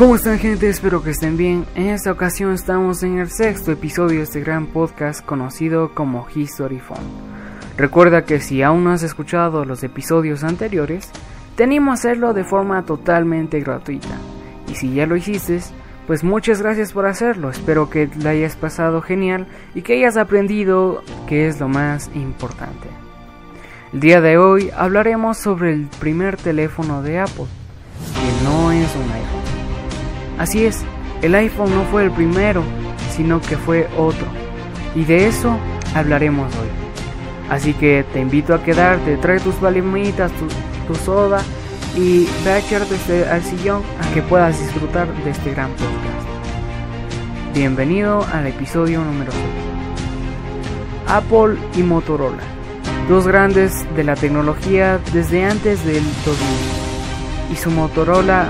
¿Cómo están gente? Espero que estén bien. En esta ocasión estamos en el sexto episodio de este gran podcast conocido como History Phone. Recuerda que si aún no has escuchado los episodios anteriores, tenemos a hacerlo de forma totalmente gratuita. Y si ya lo hiciste, pues muchas gracias por hacerlo. Espero que la hayas pasado genial y que hayas aprendido que es lo más importante. El día de hoy hablaremos sobre el primer teléfono de Apple, que no es un iPhone. Así es, el iPhone no fue el primero, sino que fue otro. Y de eso hablaremos hoy. Así que te invito a quedarte, trae tus palomitas, tu, soda y ve a echarte este, al sillón a que puedas disfrutar de este gran podcast. Bienvenido al episodio número 6. Apple y Motorola, dos grandes de la tecnología desde antes del 2000, y su Motorola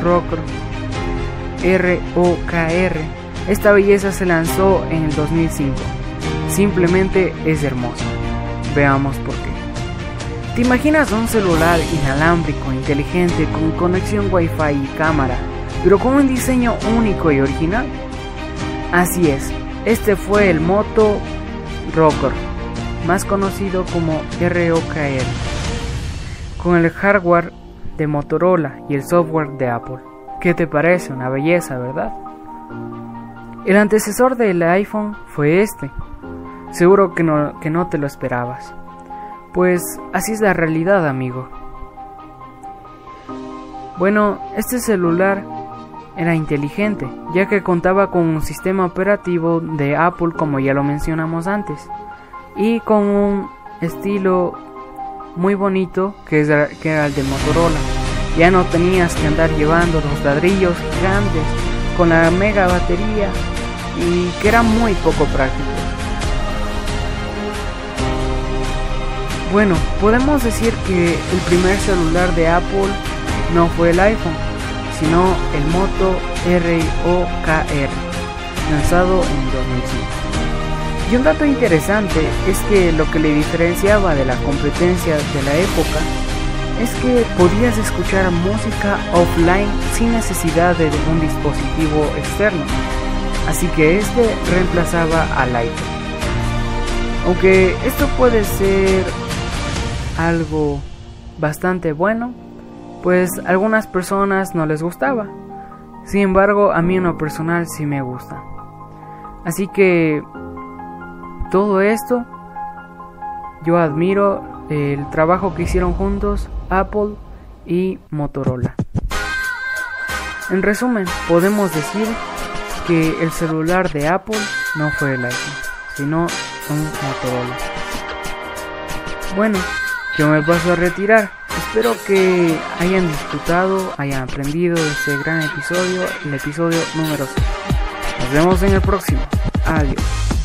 Rocker ROKR. Esta belleza se lanzó en el 2005. Simplemente es hermosa. Veamos por qué. ¿Te imaginas un celular inalámbrico, inteligente, con conexión Wi-Fi y cámara, pero con un diseño único y original? Así es, este fue el Moto Rocker, más conocido como ROKR, con el hardware de Motorola y el software de Apple. ¿Qué te parece? Una belleza, ¿verdad? El antecesor del iPhone fue este. Seguro que no, que no te lo esperabas. Pues así es la realidad, amigo. Bueno, este celular era inteligente, ya que contaba con un sistema operativo de Apple como ya lo mencionamos antes, y con un estilo muy bonito que, que era el de Motorola. Ya no tenías que andar llevando los ladrillos gigantes con la mega batería y que era muy poco práctico. Bueno, podemos decir que el primer celular de Apple no fue el iPhone, sino el Moto ROKR, lanzado en 2005. Y un dato interesante es que lo que le diferenciaba de la competencia de la época es que podías escuchar música offline sin necesidad de un dispositivo externo, así que este reemplazaba al iPod. Aunque esto puede ser algo bastante bueno, pues a algunas personas no les gustaba. Sin embargo, a mí en lo personal sí me gusta. Así que todo esto yo admiro el trabajo que hicieron juntos Apple y Motorola. En resumen, podemos decir que el celular de Apple no fue el iPhone, sino un Motorola. Bueno, yo me paso a retirar. Espero que hayan disfrutado, hayan aprendido de este gran episodio, el episodio número 6. Nos vemos en el próximo. Adiós.